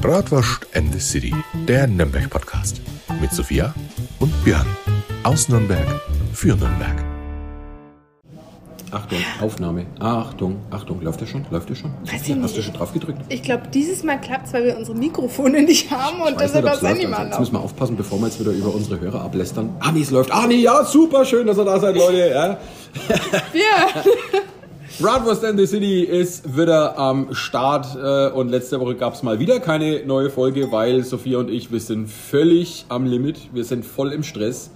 Bratwurst and the City, der Nürnberg-Podcast. Mit Sophia und Björn. Aus Nürnberg für Nürnberg. Achtung, Aufnahme. Achtung, Achtung, läuft der schon? Läuft der schon? Weiß ich hast du nicht. schon drauf gedrückt? Ich glaube, dieses Mal klappt es, weil wir unsere Mikrofone nicht haben und deshalb das ob's Handy läuft. mal Also, jetzt müssen wir aufpassen, bevor wir jetzt wieder über unsere Hörer ablästern. Ah, nee, es läuft. Ah, nee, ja, super schön, dass ihr da seid, Leute. Ja. Ja. Bratwurst and the City ist wieder am Start äh, und letzte Woche gab es mal wieder keine neue Folge, weil Sophia und ich, wir sind völlig am Limit. Wir sind voll im Stress.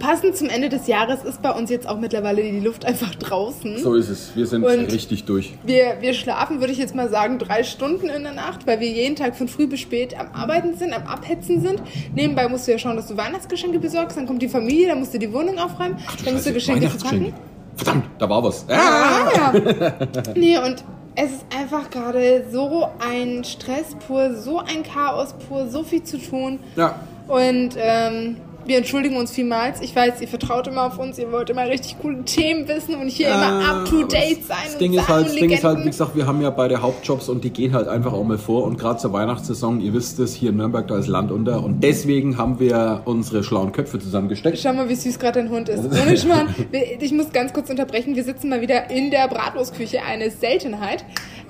Passend zum Ende des Jahres ist bei uns jetzt auch mittlerweile die Luft einfach draußen. So ist es. Wir sind Und- richtig durch. Wir, wir schlafen, würde ich jetzt mal sagen, drei Stunden in der Nacht, weil wir jeden Tag von früh bis spät am Arbeiten sind, am Abhetzen sind. Nebenbei musst du ja schauen, dass du Weihnachtsgeschenke besorgst, dann kommt die Familie, dann musst du die Wohnung aufräumen, dann musst du Geschenke verpacken. Verdammt, da war was. Ah, ja. nee, und es ist einfach gerade so ein Stress pur, so ein Chaos pur, so viel zu tun. Ja. Und ähm, wir entschuldigen uns vielmals. Ich weiß, ihr vertraut immer auf uns, ihr wollt immer richtig coole Themen wissen und hier immer up to date sein Das und Ding, ist halt, das Ding ist halt, wie gesagt, wir haben ja beide Hauptjobs und die gehen halt einfach auch mal vor. Und gerade zur Weihnachtssaison, ihr wisst es, hier in Nürnberg, da ist Land unter. Und deswegen haben wir unsere schlauen Köpfe zusammengesteckt. Schau mal, wie süß gerade dein Hund ist. Ohne Schmarrn. Ich muss ganz kurz unterbrechen. Wir sitzen mal wieder in der Bratwurstküche. Eine Seltenheit.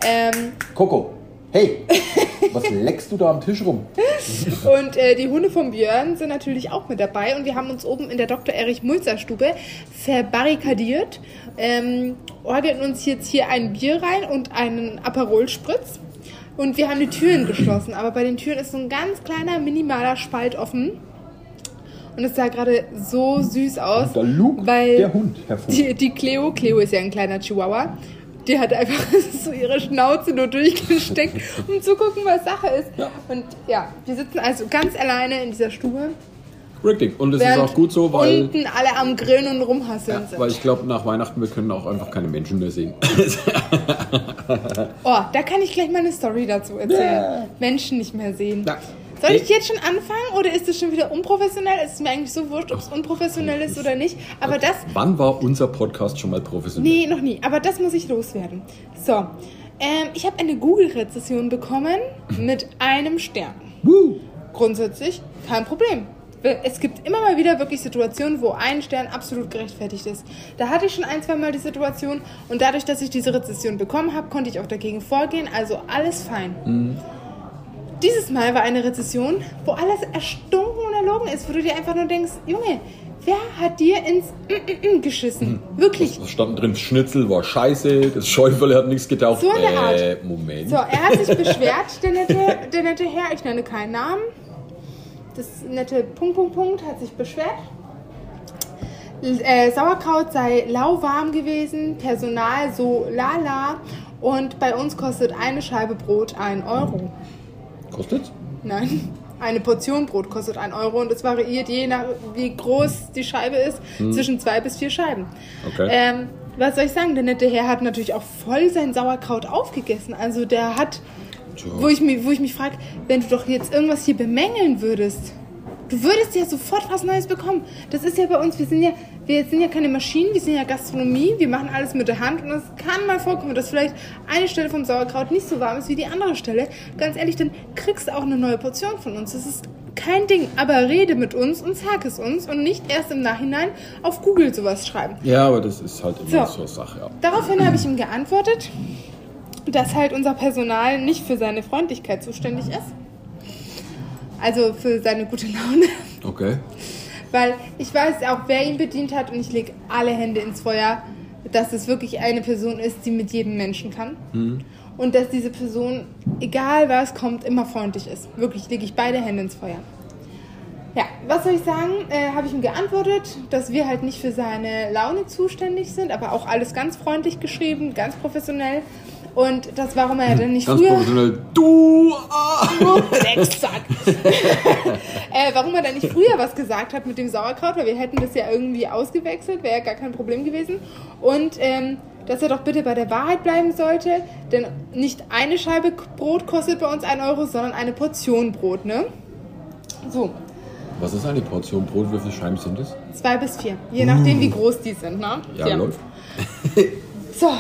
Ähm, Coco, hey, was leckst du da am Tisch rum? Und äh, die Hunde von Björn sind natürlich auch mit dabei. Und wir haben uns oben in der Dr. Erich Mulzer Stube verbarrikadiert, ähm, orgeln uns jetzt hier ein Bier rein und einen Aperol-Spritz. Und wir haben die Türen geschlossen. Aber bei den Türen ist so ein ganz kleiner, minimaler Spalt offen. Und es sah gerade so süß aus. Da lugt weil der Hund hervor. Die, die Cleo, Cleo ist ja ein kleiner Chihuahua, die hat einfach so ihre Schnauze nur durchgesteckt, um zu gucken, was Sache ist. Ja. Und ja, wir sitzen also ganz alleine in dieser Stube, Richtig. Und es ist auch gut so, weil, unten alle am Grillen und rumhasseln ja, sind. weil ich glaube, nach Weihnachten, wir können auch einfach keine Menschen mehr sehen. oh, da kann ich gleich mal eine Story dazu erzählen. Menschen nicht mehr sehen. Ja. Soll ich jetzt schon anfangen oder ist es schon wieder unprofessionell? Es ist mir eigentlich so wurscht, ob es unprofessionell ist oder nicht. Aber das Wann war unser Podcast schon mal professionell? Nee, noch nie. Aber das muss ich loswerden. So, ähm, ich habe eine Google-Rezession bekommen mit einem Stern. Woo. Grundsätzlich kein Problem. Es gibt immer mal wieder wirklich Situationen, wo ein Stern absolut gerechtfertigt ist. Da hatte ich schon ein, zwei Mal die Situation und dadurch, dass ich diese Rezession bekommen habe, konnte ich auch dagegen vorgehen. Also alles fein. Dieses Mal war eine Rezession, wo alles erstunken und erlogen ist, wo du dir einfach nur denkst, Junge, wer hat dir ins geschissen? Wirklich. Was stand drin? Schnitzel war scheiße, das Schäufele hat nichts getaucht. So in der Art. Äh, Moment. So, er hat sich beschwert, der nette, der nette Herr, ich nenne keinen Namen. Das nette Punkt, Punkt, Punkt hat sich beschwert. Äh, Sauerkraut sei lauwarm gewesen, Personal so lala und bei uns kostet eine Scheibe Brot 1 Euro. Kostet's? Nein, eine Portion Brot kostet 1 Euro und es variiert je nach wie groß die Scheibe ist, zwischen zwei bis vier Scheiben. Okay. Ähm, was soll ich sagen? Der nette Herr hat natürlich auch voll sein Sauerkraut aufgegessen. Also der hat, Tja. wo ich, mich, wo ich mich frage, wenn du doch jetzt irgendwas hier bemängeln würdest, du würdest ja sofort was Neues bekommen. Das ist ja bei uns, wir sind ja, wir sind ja keine Maschinen, wir sind ja Gastronomie, wir machen alles mit der Hand und es kann mal vorkommen, dass vielleicht eine Stelle vom Sauerkraut nicht so warm ist wie die andere Stelle. Ganz ehrlich, dann kriegst du auch eine neue Portion von uns. Das ist kein Ding, aber rede mit uns und sag es uns und nicht erst im Nachhinein auf Google sowas schreiben. Ja, aber das ist halt immer So. so, eine Sache. Ja. Daraufhin habe ich ihm geantwortet, dass halt unser Personal nicht für seine Freundlichkeit zuständig ist. Also für seine gute Laune. Okay. Weil ich weiß auch, wer ihn bedient hat und ich lege alle Hände ins Feuer, dass es wirklich eine Person ist, die mit jedem Menschen kann. Und dass diese Person, egal was kommt, immer freundlich ist. Wirklich lege ich beide Hände ins Feuer. Ja, was soll ich sagen? Äh, Habe ich ihm geantwortet, dass wir halt nicht für seine Laune zuständig sind, aber auch alles ganz freundlich geschrieben, ganz professionell. Und das, warum er dann nicht Ganz früher... professionell. Du! Ah. Drecksack. äh, warum er dann nicht früher was gesagt hat mit dem Sauerkraut, weil wir hätten das ja irgendwie ausgewechselt, wäre ja gar kein Problem gewesen. Und ähm, dass er doch bitte bei der Wahrheit bleiben sollte, denn nicht eine Scheibe Brot kostet bei uns 1 Euro, sondern eine Portion Brot, ne? So, Was ist eine Portion Brot? Wie viele Scheiben sind es? zwei bis vier, je nachdem wie groß die sind, ne? Ja, läuft. So.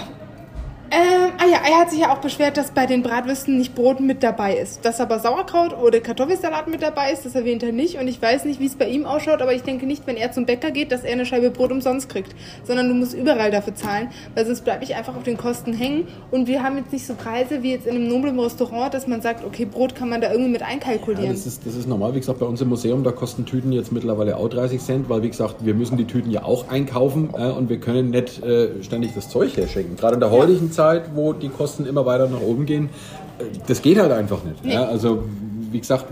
Ähm, Ah ja, er hat sich ja auch beschwert, dass bei den Bratwürsten nicht Brot mit dabei ist. Dass aber Sauerkraut oder Kartoffelsalat mit dabei ist, das erwähnt er nicht. Und ich weiß nicht, wie es bei ihm ausschaut, aber ich denke nicht, wenn er zum Bäcker geht, dass er eine Scheibe Brot umsonst kriegt. Sondern du musst überall dafür zahlen, weil sonst bleibe ich einfach auf den Kosten hängen. Und wir haben jetzt nicht so Preise wie jetzt in einem noblen Restaurant, dass man sagt, okay, Brot kann man da irgendwie mit einkalkulieren. Ja, das, ist, das ist normal. Wie gesagt, bei uns im Museum, da kosten Tüten jetzt mittlerweile auch 30 Cent, weil wie gesagt, wir müssen die Tüten ja auch einkaufen äh, und wir können nicht äh, ständig das Zeug herschenken. Gerade in der heutigen Zeit, wo die Kosten immer weiter nach oben gehen, das geht halt einfach nicht. Nee. Ja? Also wie gesagt,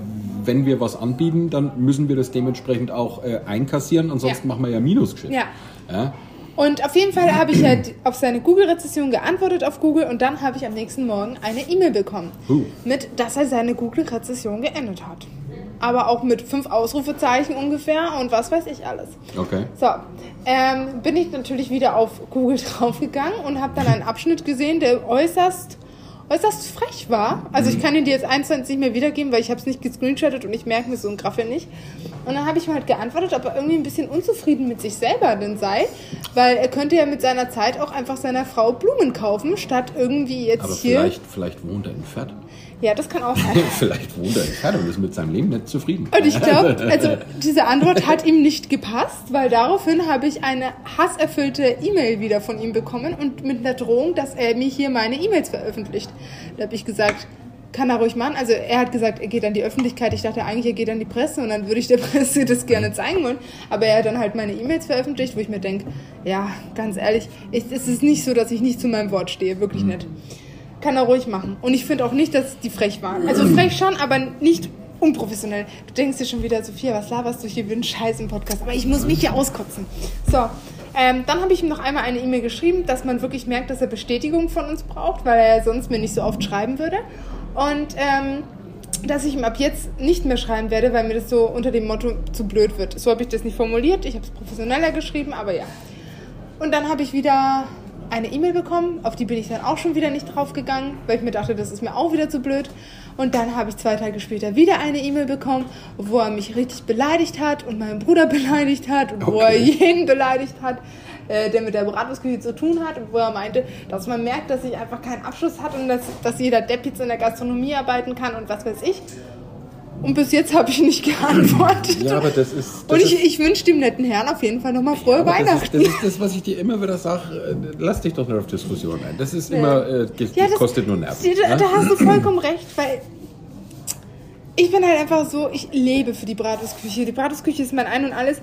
wenn wir was anbieten, dann müssen wir das dementsprechend auch äh, einkassieren, ansonsten Ja. machen wir ja Minusgeschäft. Ja. Ja? Und auf jeden Fall habe ich halt auf seine Google-Rezession geantwortet auf Google und dann habe ich am nächsten Morgen eine E-Mail bekommen. Huh. Mit, dass er seine Google-Rezession geendet hat. Aber auch mit fünf Ausrufezeichen ungefähr und was weiß ich alles. Okay. So, ähm, bin ich natürlich wieder auf Google draufgegangen und habe dann einen Abschnitt gesehen, der äußerst, äußerst frech war. Also ich kann ihn dir jetzt eins zu eins nicht mehr wiedergeben, weil ich habe es nicht gescreenshottet und ich merke mir so ein Graffel nicht. Und dann habe ich mal halt geantwortet, ob er irgendwie ein bisschen unzufrieden mit sich selber denn sei, weil er könnte ja mit seiner Zeit auch einfach seiner Frau Blumen kaufen, statt irgendwie jetzt Aber hier... vielleicht, vielleicht wohnt er in Fett. Ja, das kann auch sein. vielleicht wohnt er in und ist mit seinem Leben nicht zufrieden. Und ich glaube, also diese Antwort hat ihm nicht gepasst, weil daraufhin habe ich eine hasserfüllte E-Mail wieder von ihm bekommen und mit einer Drohung, dass er mir hier meine E-Mails veröffentlicht. Da habe ich gesagt, kann er ruhig machen. Also er hat gesagt, er geht an die Öffentlichkeit. Ich dachte eigentlich, er geht an die Presse und dann würde ich der Presse das gerne zeigen wollen. Aber er hat dann halt meine E-Mails veröffentlicht, wo ich mir denke, ja, ganz ehrlich, ich, es ist nicht so, dass ich nicht zu meinem Wort stehe, wirklich nicht. Kann er ruhig machen. Und ich finde auch nicht, dass die frech waren. Also frech schon, aber nicht unprofessionell. Du denkst dir schon wieder, Sophia, was laberst du hier für einen Scheiß im Podcast? Aber ich muss mich hier auskotzen. So, ähm, dann habe ich ihm noch einmal eine E-Mail geschrieben, dass man wirklich merkt, dass er Bestätigung von uns braucht, weil er sonst mir nicht so oft schreiben würde. Und ähm, dass ich ihm ab jetzt nicht mehr schreiben werde, weil mir das so unter dem Motto zu blöd wird. So habe ich das nicht formuliert. Ich habe es professioneller geschrieben, aber ja. Und dann habe ich wieder eine E-Mail bekommen, auf die bin ich dann auch schon wieder nicht draufgegangen, weil ich mir dachte, das ist mir auch wieder zu blöd. Und dann habe ich zwei Tage später wieder eine E-Mail bekommen, wo er mich richtig beleidigt hat und meinen Bruder beleidigt hat und wo er Okay. jeden beleidigt hat, äh, der mit der Bratwurstküche zu tun hat und wo er meinte, dass man merkt, dass ich einfach keinen Abschluss hat und dass, dass jeder Depp jetzt in der Gastronomie arbeiten kann und was weiß ich. Und bis jetzt habe ich nicht geantwortet. Ja, aber das ist. Das und ich, ich wünsche dem netten Herrn auf jeden Fall nochmal frohe aber das, ist, Weihnachten. das ist das, was ich dir immer wieder sage. äh, Lass dich doch nicht auf Diskussion ein. Das ist immer. Äh, Ja, das- kostet nur Nerven. Da, ja? da hast du vollkommen recht, weil ich bin halt einfach so, ich lebe für die Bratwurstküche. Die Bratwurstküche ist mein Ein und Alles.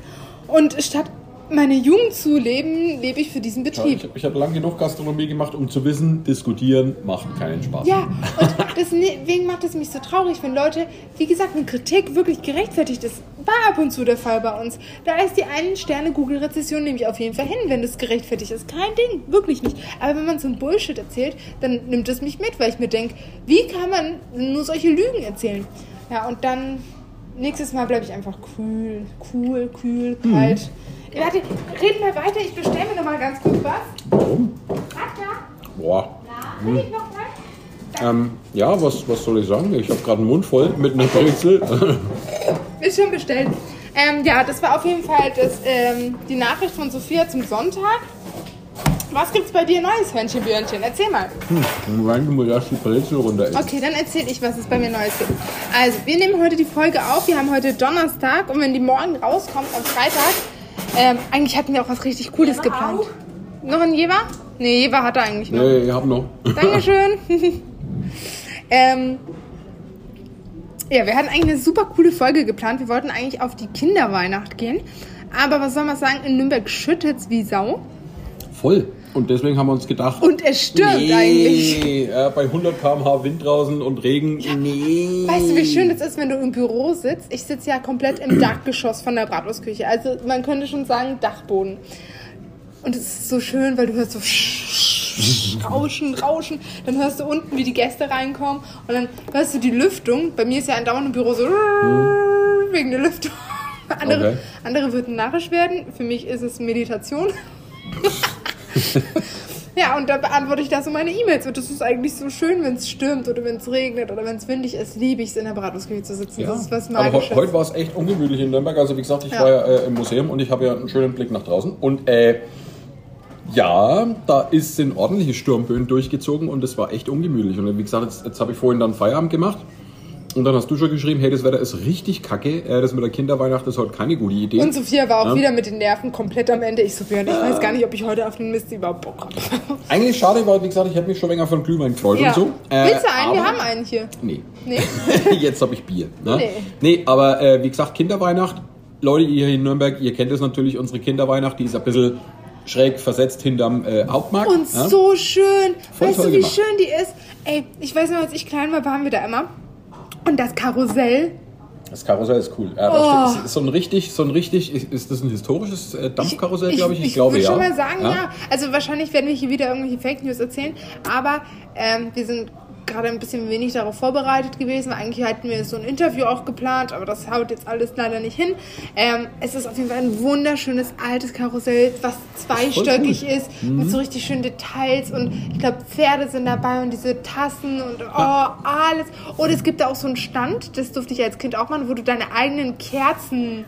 Und statt meine Jugend zu leben, lebe ich für diesen Ja, Betrieb. Ich, ich habe lange genug Gastronomie gemacht, um zu wissen, diskutieren macht keinen Spaß. Ja, und deswegen macht es mich so traurig, wenn Leute, wie gesagt, eine Kritik wirklich gerechtfertigt ist. War ab und zu der Fall bei uns. Da ist die einen Sterne Google-Rezession nehme ich auf jeden Fall hin, wenn das gerechtfertigt ist. Kein Ding, wirklich nicht. Aber wenn man so ein Bullshit erzählt, dann nimmt es mich mit, weil ich mir denke, wie kann man nur solche Lügen erzählen? Ja, und dann nächstes Mal bleibe ich einfach cool, cool, kühl, kalt. Warte, reden wir weiter. Ich bestelle mir noch mal ganz kurz was. Warum? Katja, Boah. na, will ich noch mal? Ähm, ja, was, was soll ich sagen? Ich habe gerade einen Mund voll mit einer Brezel. Ist schon bestellt. Ähm, ja, das war auf jeden Fall das, ähm, die Nachricht von Sophia zum Sonntag. Was gibt's bei dir Neues, Hörnchen-Björnchen? Erzähl mal. Du musst erst die Brezel runter essen. Okay, dann erzähl ich, was es bei mir Neues gibt. Also, wir nehmen heute die Folge auf. Wir haben heute Donnerstag und wenn die morgen rauskommt, am Freitag, ähm, eigentlich hatten wir auch was richtig Cooles geplant. Noch ein Jever? Nee, Jever hat er eigentlich noch. Nee, ich hab noch. Dankeschön. ähm, ja, wir hatten eigentlich eine super coole Folge geplant. Wir wollten eigentlich auf die Kinderweihnacht gehen. Aber was soll man sagen, in Nürnberg schüttet's wie Sau. Voll. Und deswegen haben wir uns gedacht. Und es stürmt nee, eigentlich. äh, bei 100 km/h Wind draußen und Regen. Nee. Weißt du, wie schön das ist, wenn du im Büro sitzt? Ich sitze ja komplett im Dachgeschoss von der Bratwurstküche. Also man könnte schon sagen Dachboden. Und es ist so schön, weil du hörst so Rauschen, Rauschen. Dann hörst du unten, wie die Gäste reinkommen. Und dann hörst du die Lüftung. Bei mir ist ja andauernd im Büro so wegen der Lüftung. Andere, Okay. andere würden narrisch werden. Für mich ist es Meditation. Ja, und da beantworte ich da so meine E-Mails. Und das ist eigentlich so schön, wenn es stürmt oder wenn es regnet oder wenn es windig ist, liebe ich es, in der Bratwurstküche zu sitzen. Ja. Das ist was Aber he Magisches. heute war es echt ungemütlich in Nürnberg. Also wie gesagt, ich Ja. war ja äh, im Museum und ich habe ja einen schönen Blick nach draußen. Und äh, Ja, da ist, sind ordentliche Sturmböen durchgezogen und es war echt ungemütlich. Und wie gesagt, jetzt, jetzt habe ich vorhin dann Feierabend gemacht. Und dann hast du schon geschrieben, hey, das Wetter ist richtig kacke. Äh, das mit der Kinderweihnacht ist heute keine gute Idee. Und Sophia war auch Ja. wieder mit den Nerven komplett am Ende. Ich so, Björn, ich weiß gar nicht, ob ich heute auf den Mist überhaupt Bock habe. Eigentlich schade, weil, wie gesagt, ich hätte mich schon länger von Glühwein gefreut Ja. und so. Äh, Willst du einen? Wir aber- haben einen hier. Nee. Nee? Jetzt habe ich Bier. Ne? Nee. nee, aber äh, wie gesagt, Kinderweihnacht. Leute, ihr hier in Nürnberg, ihr kennt es natürlich, unsere Kinderweihnacht, die ist ein bisschen schräg versetzt hinterm äh, Hauptmarkt. Und ja? so schön. Voll weißt du, wie gemacht. schön die ist? Ey, ich weiß noch, als ich klein war, waren wir da immer. Und das Karussell. Das Karussell ist cool. Ja, Oh. das ist so ein richtig, so ein richtig, ist, ist das ein historisches äh, Dampfkarussell, glaube ich? Ich, ich glaube würde ja. schon mal sagen, ja. Also wahrscheinlich werden wir hier wieder irgendwelche Fake News erzählen, aber ähm, wir sind gerade ein bisschen wenig darauf vorbereitet gewesen. Eigentlich hatten wir so ein Interview auch geplant, aber das haut jetzt alles leider nicht hin. Ähm, es ist auf jeden Fall ein wunderschönes altes Karussell, was zweistöckig ist, mit so richtig schönen Details und ich glaube Pferde sind dabei und diese Tassen und oh, alles. Und es gibt da auch so einen Stand, das durfte ich als Kind auch machen, wo du deine eigenen Kerzen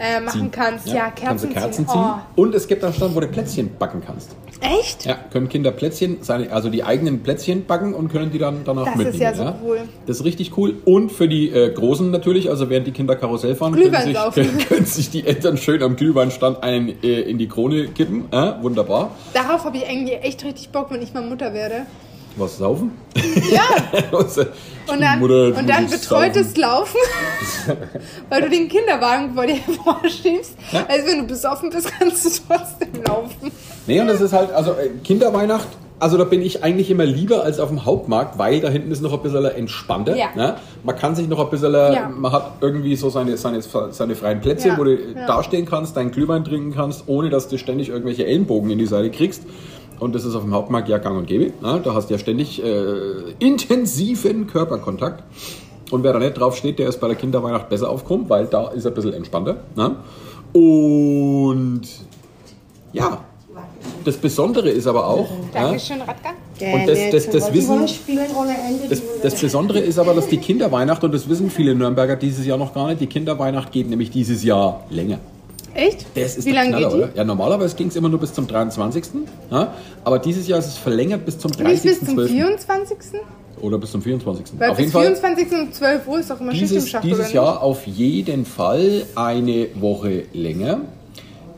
äh, machen Ziehen. kannst. Ja, kannst du Kerzen, Kerzen ziehen. ziehen. Oh. Und es gibt einen Stand, wo du Plätzchen backen kannst. Echt? Ja, können Kinder Plätzchen, seine, also die eigenen Plätzchen backen und können die dann danach Das ist mitnehmen. ja so cool. Das ist richtig cool. Und für die äh, Großen natürlich, also während die Kinder Karussell fahren, können sich, können, können sich die Eltern schön am Glühweinstand einen äh, in die Krone kippen. Äh, wunderbar. Darauf habe ich eigentlich echt richtig Bock, wenn ich mal Mutter werde. Was saufen? Ja, Also, und dann, Mutter, und dann betreutes saufen. Laufen, weil du den Kinderwagen vor dir vorschiebst. Ja. Also wenn du besoffen bist, kannst du trotzdem laufen. Nee, und das ist halt, also äh, Kinderweihnacht, also da bin ich eigentlich immer lieber als auf dem Hauptmarkt, weil da hinten ist noch ein bisschen entspannter. Ja. Ne? Man kann sich noch ein bisschen, äh, Ja. man hat irgendwie so seine, seine, seine freien Plätze, Ja. wo du dastehen kannst, deinen Glühwein trinken kannst, ohne dass du ständig irgendwelche Ellenbogen in die Seite kriegst. Und das ist auf dem Hauptmarkt ja gang und gäbe. Ne? Da hast du ja ständig äh, intensiven Körperkontakt. Und wer da nicht drauf steht, der ist bei der Kinderweihnacht besser aufgekommen, weil da ist er ein bisschen entspannter. Ne? Und ja, das Besondere ist aber auch, ja, Dankeschön, Radka. und das, das, das, Wissen, das, das Besondere ist aber, dass die Kinderweihnacht, und das wissen viele Nürnberger dieses Jahr noch gar nicht, die Kinderweihnacht geht nämlich dieses Jahr länger. Echt? Das ist Wie lange geht die? Ja, normalerweise ging es immer nur bis zum 23. Ja, aber dieses Jahr ist es verlängert bis zum Nicht bis zum 30.12. 24. Oder bis zum 24. Weil auf bis jeden Fall 24. um 12 Uhr ist doch immer Schicht im dieses, Schacht, dieses? Jahr auf jeden Fall eine Woche länger.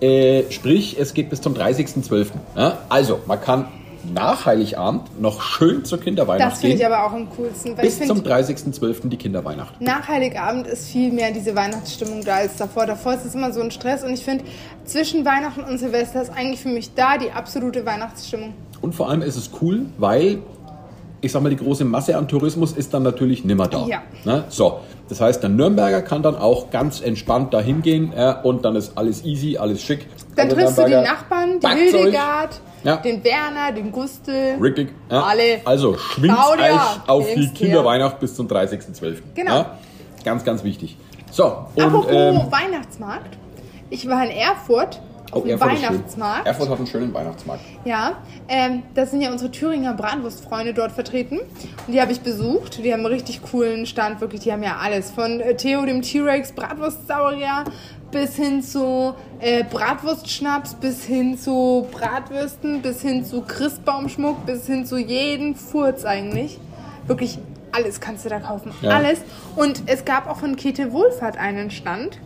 Äh, sprich, es geht bis zum 30.12. Ja? Also, man kann nach Heiligabend noch schön zur Kinderweihnacht Das finde ich gehen. aber auch am coolsten. Bis zum finde, 30.12. die Kinderweihnacht. nach Heiligabend ist viel mehr diese Weihnachtsstimmung da als davor. Davor ist es immer so ein Stress und ich finde, zwischen Weihnachten und Silvester ist eigentlich für mich da die absolute Weihnachtsstimmung. Und vor allem ist es cool, weil, ich sag mal, die große Masse an Tourismus ist dann natürlich nimmer da. Ja. Ne? So, das heißt, der Nürnberger kann dann auch ganz entspannt dahin gehen äh, und dann ist alles easy, alles schick. Dann triffst du die Nachbarn, die. Hildegard, Ja. den Werner, den Gustel. Richtig. Ja. Alle. Also schwingt euch auf die. Kinderweihnacht bis zum 30.12. Genau. Ja? Ganz, ganz wichtig. So, und Apropos ähm, Weihnachtsmarkt. Ich war in Erfurt auf oh, dem Erfurt. Weihnachtsmarkt. Erfurt hat einen schönen Weihnachtsmarkt. Ja, ähm, da sind ja unsere Thüringer Bratwurstfreunde dort vertreten. Und die habe ich besucht. Die haben einen richtig coolen Stand, wirklich. Die haben ja alles. Von äh, Theo, dem T-Rex, Bratwurstsaurier, bis hin zu äh, Bratwurstschnaps, bis hin zu Bratwürsten, bis hin zu Christbaumschmuck, bis hin zu jeden Furz eigentlich. Wirklich alles kannst du da kaufen. Ja. Alles. Und es gab auch von Kete Wohlfahrt einen Stand.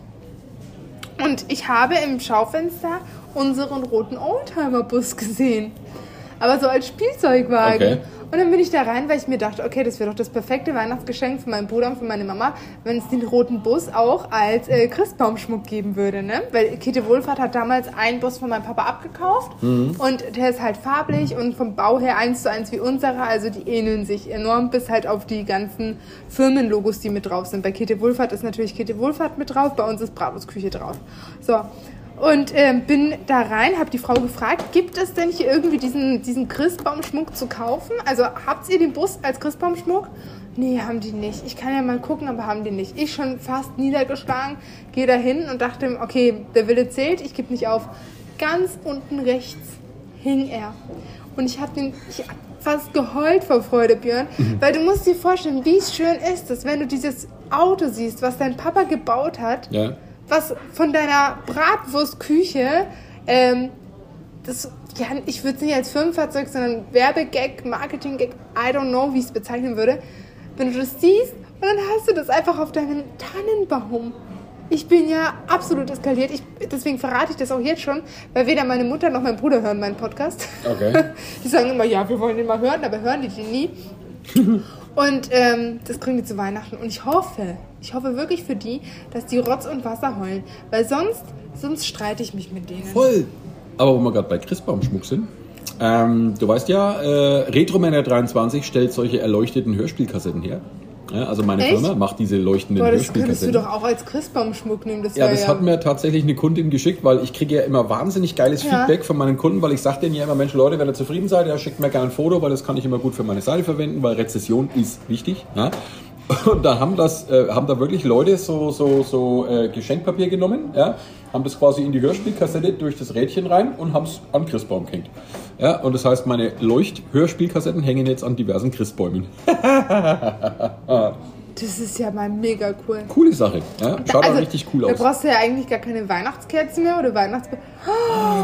Und ich habe im Schaufenster unseren roten Oldtimer-Bus gesehen. Aber so als Spielzeugwagen. Okay. Und dann bin ich da rein, weil ich mir dachte, okay, das wäre doch das perfekte Weihnachtsgeschenk für meinen Bruder und für meine Mama, wenn es den roten Bus auch als äh, Christbaumschmuck geben würde. Ne? Weil Käthe Wohlfahrt hat damals einen Bus von meinem Papa abgekauft und der ist halt farblich und vom Bau her eins zu eins wie unserer. Also die ähneln sich enorm, bis halt auf die ganzen Firmenlogos, die mit drauf sind. Bei Käthe Wohlfahrt ist natürlich Käthe Wohlfahrt mit drauf, bei uns ist Bravos Küche drauf. So, und ähm, bin da rein, habe die Frau gefragt, gibt es denn hier irgendwie diesen, diesen Christbaumschmuck zu kaufen? Also habt ihr den Bus als Christbaumschmuck? Nee, haben die nicht. Ich kann ja mal gucken, aber haben die nicht. Ich schon fast niedergeschlagen, gehe da hin und dachte, okay, der Wille zählt, ich gebe nicht auf. Ganz unten rechts hing er. Und ich habe den, ich hab fast geheult vor Freude, Björn, weil du musst dir vorstellen, wie schön ist es, wenn du dieses Auto siehst, was dein Papa gebaut hat Ja. Was von deiner Bratwurstküche, ähm, das ja, ich würde es nicht als Firmenfahrzeug, sondern Werbegag, Marketinggag, I don't know, wie ich es bezeichnen würde. Wenn du das siehst und dann hast du das einfach auf deinem Tannenbaum. Ich bin ja absolut eskaliert. Ich, deswegen verrate ich das auch jetzt schon, weil weder meine Mutter noch mein Bruder hören meinen Podcast. Okay. Die sagen immer, ja, wir wollen den mal hören, aber hören die den nie. Und ähm, das kriegen die zu Weihnachten. Und ich hoffe, ich hoffe wirklich für die, dass die Rotz und Wasser heulen. Weil sonst, sonst streite ich mich mit denen. Voll. Aber wo wir gerade bei Christbaumschmuck sind, ähm, du weißt ja, äh, Retromänner 23 stellt solche erleuchteten Hörspielkassetten her. Ja, also meine Echt? Firma macht diese leuchtenden Boah, das könntest du doch auch als Christbaumschmuck nehmen. Das Ja, das hat mir tatsächlich eine Kundin geschickt, weil ich kriege ja immer wahnsinnig geiles Ja. Feedback von meinen Kunden, weil ich sage denen ja immer, Mensch Leute, wenn ihr zufrieden seid, ja, schickt mir gerne ein Foto, weil das kann ich immer gut für meine Seite verwenden, weil Rezession ist wichtig. Ja? Und da haben das, äh, haben da wirklich Leute so, so, so äh, Geschenkpapier genommen, ja, haben das quasi in die Hörspielkassette durch das Rädchen rein und haben es an Christbaum gehängt. Ja, und das heißt, meine Leucht-Hörspielkassetten hängen jetzt an diversen Christbäumen. Das ist ja mal mega cool. Coole Sache. Ja? Schaut auch richtig cool Da aus. brauchst du ja eigentlich gar keine Weihnachtskerzen mehr oder Weihnachts...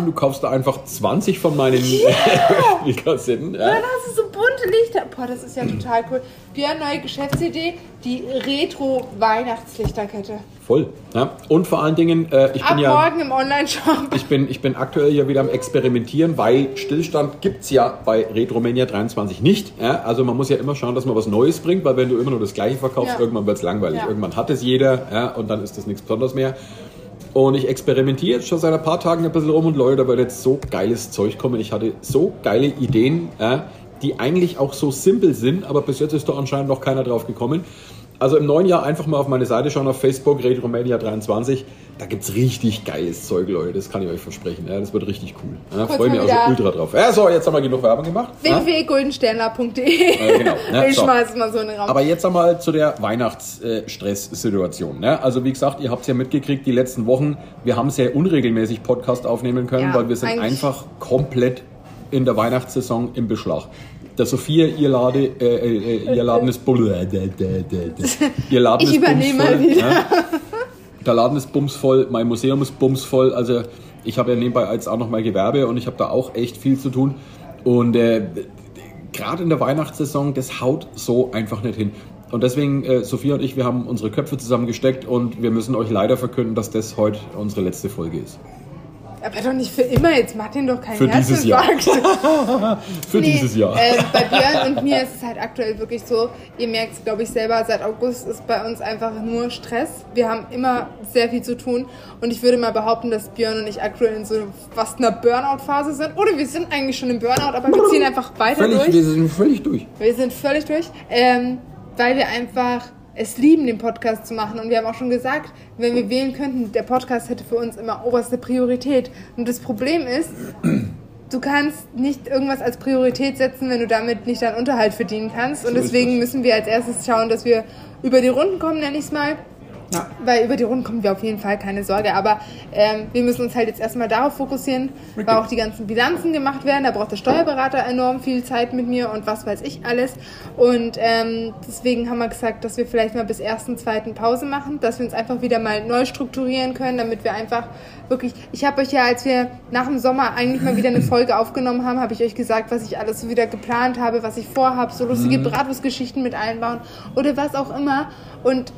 Du kaufst da einfach 20 von meinen Hörspielkassetten. Ja? Dann hast du so bunte Lichter. Boah, das ist ja total cool. Björn, neue Geschäftsidee, die Retro-Weihnachtslichterkette. Voll. Ja? Und vor allen Dingen, äh, ich Ab bin ja. morgen im Online-Shop. Ich bin, ich bin aktuell ja wieder am Experimentieren, weil Stillstand gibt es ja bei Retromania 23 nicht. Ja? Also man muss ja immer schauen, dass man was Neues bringt, weil wenn du immer nur das Gleiche verkaufst, Ja. irgendwann wird es langweilig. Irgendwann hat es jeder ja? und dann ist das nichts Besonderes mehr. Und ich experimentiere jetzt schon seit ein paar Tagen ein bisschen rum und Leute, da wird jetzt so geiles Zeug kommen. Ich hatte so geile Ideen, ja? Die eigentlich auch so simpel sind, aber bis jetzt ist da anscheinend noch keiner drauf gekommen. Also im neuen Jahr einfach mal auf meine Seite schauen, auf Facebook, Retromania 23. Da gibt es richtig geiles Zeug, Leute. Das kann ich euch versprechen. Ja, das wird richtig cool. Ja, Freue mich also ultra drauf. Ja, so, jetzt haben wir genug Werbung gemacht. Ja? www.goldensternler.de Ja, genau. Ja, Ich so. schmeiß mal so in den Raum. Aber jetzt einmal zu der Weihnachtsstress-Situation. Ne? Also wie gesagt, ihr habt es ja mitgekriegt, die letzten Wochen, wir haben sehr unregelmäßig Podcast aufnehmen können, Ja, weil wir sind einfach komplett in der Weihnachtssaison im Beschlag. Der Sophia, ihr, Lade, äh, äh, ihr Laden ist bull, äh, äh, äh, äh, ihr Laden Ich ist übernehme bumsvoll, wieder. Ja? Der Laden ist bumsvoll, mein Museum ist bumsvoll. Also ich habe ja nebenbei jetzt auch noch mal Gewerbe und ich habe da auch echt viel zu tun. Und äh, gerade in der Weihnachtssaison, das haut so einfach nicht hin. Und deswegen, äh, Sophia und ich, wir haben unsere Köpfe zusammengesteckt und wir müssen euch leider verkünden, dass das heute unsere letzte Folge ist. Aber doch nicht für immer, jetzt macht den doch keinen Für dieses Jahr. Für Nee, dieses Jahr. Äh, bei Björn und mir ist es halt aktuell wirklich so, ihr merkt es, glaube ich, selber, seit August ist bei uns einfach nur Stress. Wir haben immer sehr viel zu tun und ich würde mal behaupten, dass Björn und ich aktuell in so fast einer Burnout-Phase sind. Oder wir sind eigentlich schon im Burnout, aber wir ziehen einfach weiter Völlig, durch. wir sind völlig durch. Wir sind völlig durch, ähm, weil wir einfach es lieben, den Podcast zu machen. Und wir haben auch schon gesagt, wenn wir wählen könnten, der Podcast hätte für uns immer oberste Priorität. Und das Problem ist, du kannst nicht irgendwas als Priorität setzen, wenn du damit nicht deinen Unterhalt verdienen kannst. Und deswegen müssen wir als erstes schauen, dass wir über die Runden kommen, nenne ich es mal. Ja. Weil über die Runden kommen wir auf jeden Fall, keine Sorge. Aber ähm, wir müssen uns halt jetzt erstmal darauf fokussieren, Richtig. weil auch die ganzen Bilanzen gemacht werden. Da braucht der Steuerberater enorm viel Zeit mit mir und was weiß ich alles. Und ähm, deswegen haben wir gesagt, dass wir vielleicht mal bis ersten, zweiten Pause machen, dass wir uns einfach wieder mal neu strukturieren können, damit wir einfach wirklich. Ich habe euch ja, als wir nach dem Sommer eigentlich mal wieder eine Folge aufgenommen haben, habe ich euch gesagt, was ich alles so wieder geplant habe, was ich vorhabe, so lustige Bratwurstgeschichten mit einbauen oder was auch immer. Und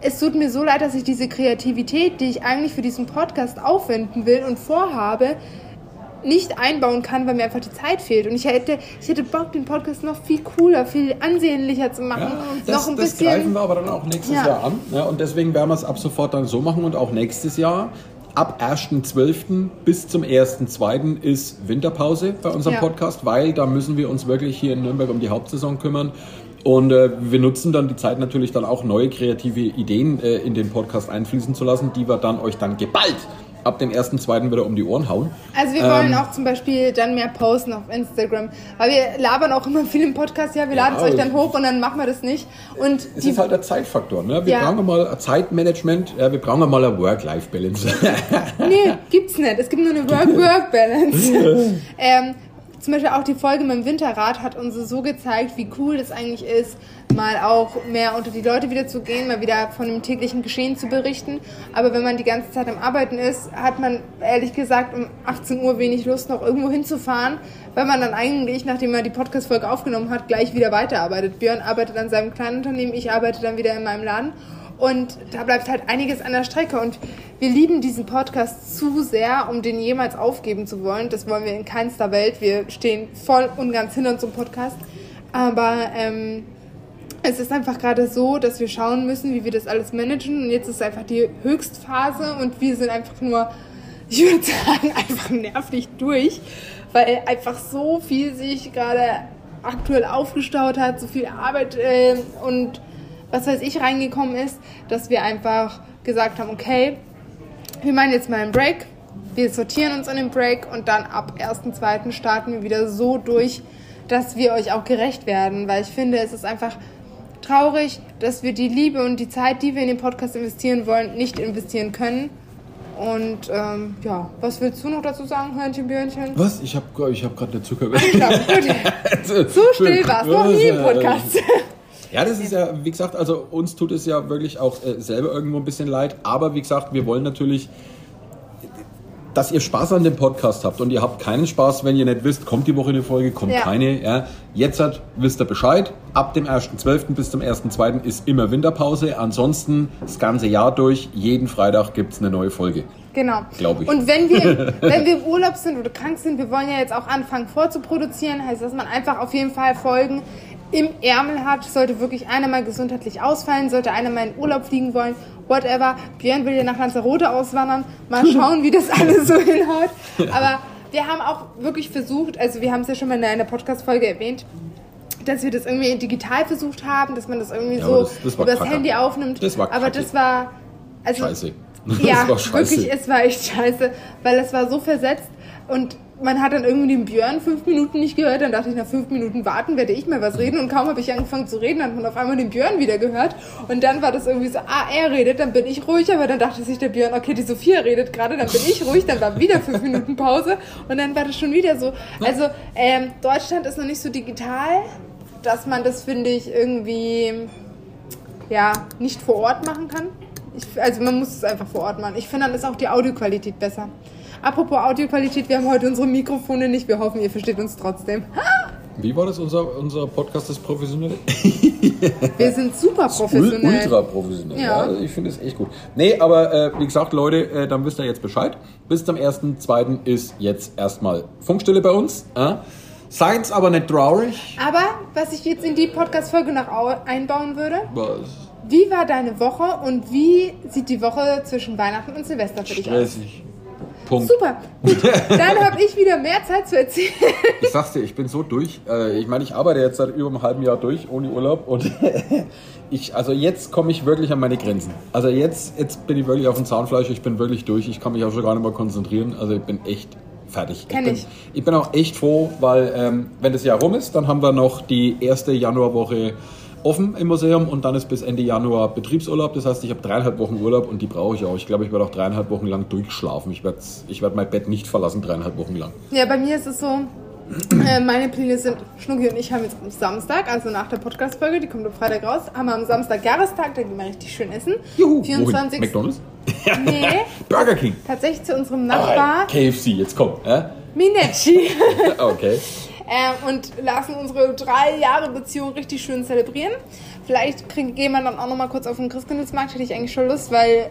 es tut mir so leid, dass ich diese Kreativität, die ich eigentlich für diesen Podcast aufwenden will und vorhabe, nicht einbauen kann, weil mir einfach die Zeit fehlt. Und ich hätte, ich hätte Bock, den Podcast noch viel cooler, viel ansehnlicher zu machen. Ja, das, noch ein das bisschen. greifen wir aber dann auch nächstes Ja. Jahr an. Ja, und deswegen werden wir es ab sofort dann so machen und auch nächstes Jahr. Ab 1.12. bis zum 1.2. ist Winterpause bei unserem Ja. Podcast, weil da müssen wir uns wirklich hier in Nürnberg um die Hauptsaison kümmern. Und äh, wir nutzen dann die Zeit natürlich dann auch neue kreative Ideen äh, in den Podcast einfließen zu lassen, die wir dann euch dann geballt ab dem 1.2. wieder um die Ohren hauen. Also wir wollen Ähm, auch zum Beispiel dann mehr posten auf Instagram. Weil wir labern auch immer viel im Podcast, ja, wir laden es Ja, euch dann hoch und dann machen wir das nicht. Und Es ist halt der Zeitfaktor. Ne? Wir Ja. brauchen mal ein Zeitmanagement, ja, wir brauchen mal eine Work-Life-Balance. nee, gibt's nicht. Es gibt nur eine Work-Work-Balance. ähm, zum Beispiel auch die Folge mit dem Winterrad hat uns so gezeigt, wie cool das eigentlich ist, mal auch mehr unter die Leute wieder zu gehen, mal wieder von dem täglichen Geschehen zu berichten. Aber wenn man die ganze Zeit am Arbeiten ist, hat man ehrlich gesagt um 18 Uhr wenig Lust, noch irgendwo hinzufahren, weil man dann eigentlich, nachdem man die Podcast-Folge aufgenommen hat, gleich wieder weiterarbeitet. Björn arbeitet an seinem kleinen Unternehmen, ich arbeite dann wieder in meinem Laden. Und da bleibt halt einiges an der Strecke. Und wir lieben diesen Podcast zu sehr, um den jemals aufgeben zu wollen. Das wollen wir in keinster Welt. Wir stehen voll und ganz hinter unserem Podcast. Aber ähm, es ist einfach gerade so, dass wir schauen müssen, wie wir das alles managen. Und jetzt ist einfach die Höchstphase und wir sind einfach nur, ich würde sagen, einfach nervig durch, weil einfach so viel sich gerade aktuell aufgestaut hat, so viel Arbeit äh, und was weiß ich reingekommen ist, dass wir einfach gesagt haben, okay, wir machen jetzt mal einen Break, wir sortieren uns an den Break und dann ab 1.2. starten wir wieder so durch, dass wir euch auch gerecht werden, weil ich finde, es ist einfach traurig, dass wir die Liebe und die Zeit, die wir in den Podcast investieren wollen, nicht investieren können. Und ähm, ja, was willst du noch dazu sagen, Hörnchen, Björnchen? Was? Ich habe ich hab gerade den Zucker Ja, gut. so still war es noch nie im Podcast. Ja, das ist ja, wie gesagt, also uns tut es ja wirklich auch äh, selber irgendwo ein bisschen leid. Aber wie gesagt, wir wollen natürlich, dass ihr Spaß an dem Podcast habt. Und ihr habt keinen Spaß, wenn ihr nicht wisst, kommt die Woche eine Folge, kommt Ja. keine. Ja. Jetzt hat, wisst ihr Bescheid. Ab dem 1.12. bis zum 1.2. ist immer Winterpause. Ansonsten das ganze Jahr durch, jeden Freitag gibt es eine neue Folge. Genau. Glaub ich. Und wenn wir, wenn wir im Urlaub sind oder krank sind, wir wollen ja jetzt auch anfangen vorzuproduzieren, heißt, dass man einfach auf jeden Fall Folgen im Ärmel hat. Sollte wirklich einer mal gesundheitlich ausfallen, sollte einer mal in Urlaub fliegen wollen, whatever. Björn will ja nach Lanzarote auswandern. Mal schauen, wie das alles so hinhaut. Aber wir haben auch wirklich versucht, also wir haben es ja schon mal in einer Podcast-Folge erwähnt, dass wir das irgendwie digital versucht haben, dass man das irgendwie Ja, so das- das übers kacke. Handy aufnimmt. Das war aber das war also Scheiße. ja, war scheiße. wirklich, es war echt scheiße, weil es war so versetzt und man hat dann irgendwie den Björn fünf Minuten nicht gehört, dann dachte ich, nach fünf Minuten warten werde ich mal was reden und kaum habe ich angefangen zu reden, hat man auf einmal den Björn wieder gehört und dann war das irgendwie so, ah, er redet, dann bin ich ruhig, aber dann dachte sich der Björn, okay, die Sophia redet gerade, dann bin ich ruhig, dann war wieder fünf Minuten Pause und dann war das schon wieder so. Also ähm, Deutschland ist noch nicht so digital, dass man das, finde ich, irgendwie ja, nicht vor Ort machen kann. Ich, also man muss es einfach vor Ort machen. Ich finde, dann ist auch die Audioqualität besser. Apropos Audioqualität, wir haben heute unsere Mikrofone nicht. Wir hoffen, ihr versteht uns trotzdem. Wie war das, unser, unser Podcast, das Professionelle? Wir sind super professionell. Ultra professionell. Ja. Ja. ich finde es echt gut. Nee, aber äh, wie gesagt, Leute, äh, dann wisst ihr jetzt Bescheid. Bis zum 1.2. ist jetzt erstmal Funkstille bei uns. Äh? Seid's aber nicht traurig. Aber was ich jetzt in die Podcast-Folge noch au- einbauen würde, Was? wie war deine Woche und wie sieht die Woche zwischen Weihnachten und Silvester für dich aus? Stressig. Punkt. Super, gut. Dann habe ich wieder mehr Zeit zu erzählen. Ich sag's dir, ich bin so durch. Äh, ich meine, ich arbeite jetzt seit über einem halben Jahr durch, ohne Urlaub. Und ich, also jetzt komme ich wirklich an meine Grenzen. Also jetzt, jetzt bin ich wirklich auf dem Zahnfleisch, ich bin wirklich durch. Ich kann mich auch schon gar nicht mehr konzentrieren. Also ich bin echt fertig. Kenn bin, ich. ich bin auch echt froh, weil ähm, wenn das Jahr rum ist, dann haben wir noch die erste Januarwoche offen im Museum und dann ist bis Ende Januar Betriebsurlaub. Das heißt, ich habe dreieinhalb Wochen Urlaub und die brauche ich auch. Ich glaube, ich werde auch dreieinhalb Wochen lang durchschlafen. Ich werde ich werd mein Bett nicht verlassen, dreieinhalb Wochen lang. Ja, bei mir ist es so, äh, meine Pläne sind, Schnucki und ich haben jetzt am Samstag, also nach der Podcast-Folge, die kommt am Freitag raus, haben wir am Samstag Jahrestag, da gehen wir richtig schön essen. Juhu, 24. Wohin? McDonalds? Nee, Burger King. tatsächlich zu unserem Nachbar, KFC, jetzt komm. Ja? Minecci. Okay. Äh, und lassen unsere drei Jahre Beziehung richtig schön zelebrieren. Vielleicht krieg, gehen wir dann auch nochmal kurz auf den Christkindlesmarkt, hätte ich eigentlich schon Lust, weil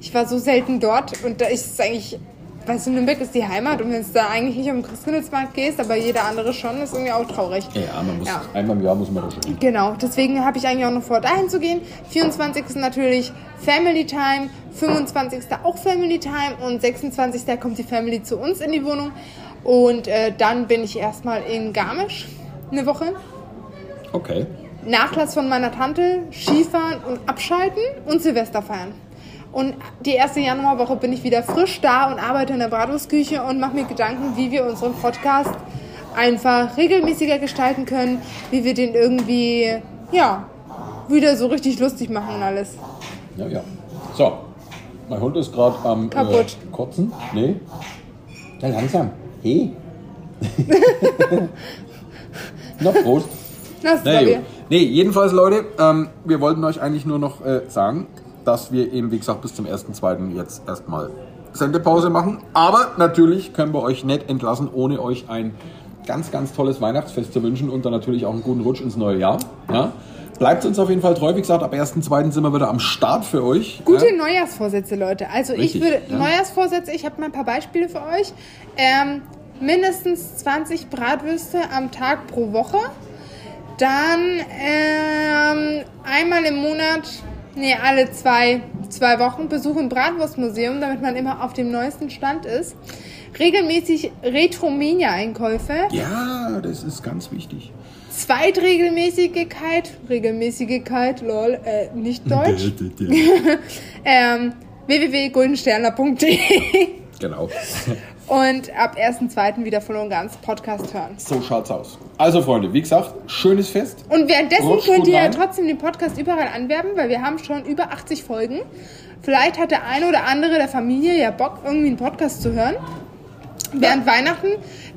ich war so selten dort und da ist es eigentlich, weißt du, Nürnberg ist die Heimat und wenn es da eigentlich nicht auf den Christkindlesmarkt gehst, aber jeder andere schon, ist irgendwie auch traurig. Ja, man muss Ja. einmal im Jahr muss man da schon hin. Genau, deswegen habe ich eigentlich auch noch vor, dahin zu gehen. 24. natürlich Family Time, 25. auch Family Time und 26. kommt die Family zu uns in die Wohnung. Und äh, dann bin ich erstmal in Garmisch eine Woche. Okay. Nachlass von meiner Tante, Skifahren und abschalten und Silvester feiern. Und die erste Januarwoche bin ich wieder frisch da und arbeite in der Bratwurstküche und mache mir Gedanken, wie wir unseren Podcast einfach regelmäßiger gestalten können, wie wir den irgendwie, ja, wieder so richtig lustig machen und alles. Ja, ja. So. Mein Hund ist gerade am Kaputt. Äh, Kotzen. Nee. Ja, langsam. Hey. Na, Prost. Das Na nee. Nee, jedenfalls, Leute, ähm, wir wollten euch eigentlich nur noch äh, sagen, dass wir eben, wie gesagt, bis zum 1.2. jetzt erstmal Sendepause machen. Aber natürlich können wir euch nicht entlassen, ohne euch ein ganz, ganz tolles Weihnachtsfest zu wünschen und dann natürlich auch einen guten Rutsch ins neue Jahr. Ja? Bleibt uns auf jeden Fall treu. Wie gesagt, ab 1.2. sind wir wieder am Start für euch. Gute ja? Neujahrsvorsätze, Leute. Also Richtig, ich würde ja. Neujahrsvorsätze, ich habe mal ein paar Beispiele für euch. Ähm, mindestens 20 Bratwürste am Tag pro Woche. Dann ähm, einmal im Monat, nee, alle zwei, zwei Wochen Besuch im Bratwurstmuseum, damit man immer auf dem neuesten Stand ist. Regelmäßig Retromania-Einkäufe. Ja, das ist ganz wichtig. Zweitregelmäßigkeit, Regelmäßigkeit, lol, äh, nicht deutsch. ähm, www.guldensterner.de genau. Und ab 1.2. wieder voll und ganz Podcast hören. So schaut's aus. Also, Freunde, wie gesagt, schönes Fest. Und währenddessen Rutscht könnt ihr ja trotzdem den Podcast überall anwerben, weil wir haben schon über 80 Folgen. Vielleicht hat der eine oder andere der Familie ja Bock, irgendwie einen Podcast zu hören. Während Weihnachten,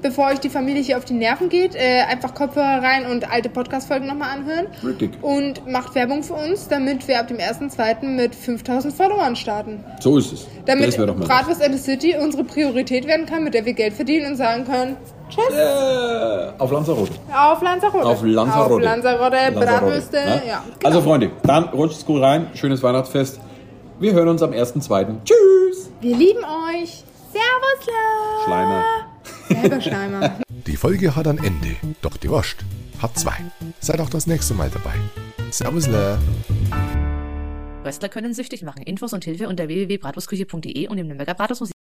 bevor euch die Familie hier auf die Nerven geht, äh, einfach Kopfhörer rein und alte Podcast-Folgen nochmal anhören. Richtig. Und macht Werbung für uns, damit wir ab dem 1.2. mit 5000 Followern starten. So ist es. Damit Bratwurst and the City unsere Priorität werden kann, mit der wir Geld verdienen und sagen können, tschüss, Äh, auf Lanzarote. auf Lanzarote. Auf Lanzarote. Auf Lanzarote, Bratwürste, ja. Also Freunde, dann rutscht's gut rein. Schönes Weihnachtsfest. Wir hören uns am 1.2. Tschüss. Wir lieben euch. Servus. Schleimer. Selber Schleimer. Die Folge hat ein Ende, doch die Wurst hat zwei. Seid auch das nächste Mal dabei. Servus, Le. Röstler können süchtig machen. Infos und Hilfe unter www.bratwurstküche.de und im Nürnberger Bratwurstmuseum.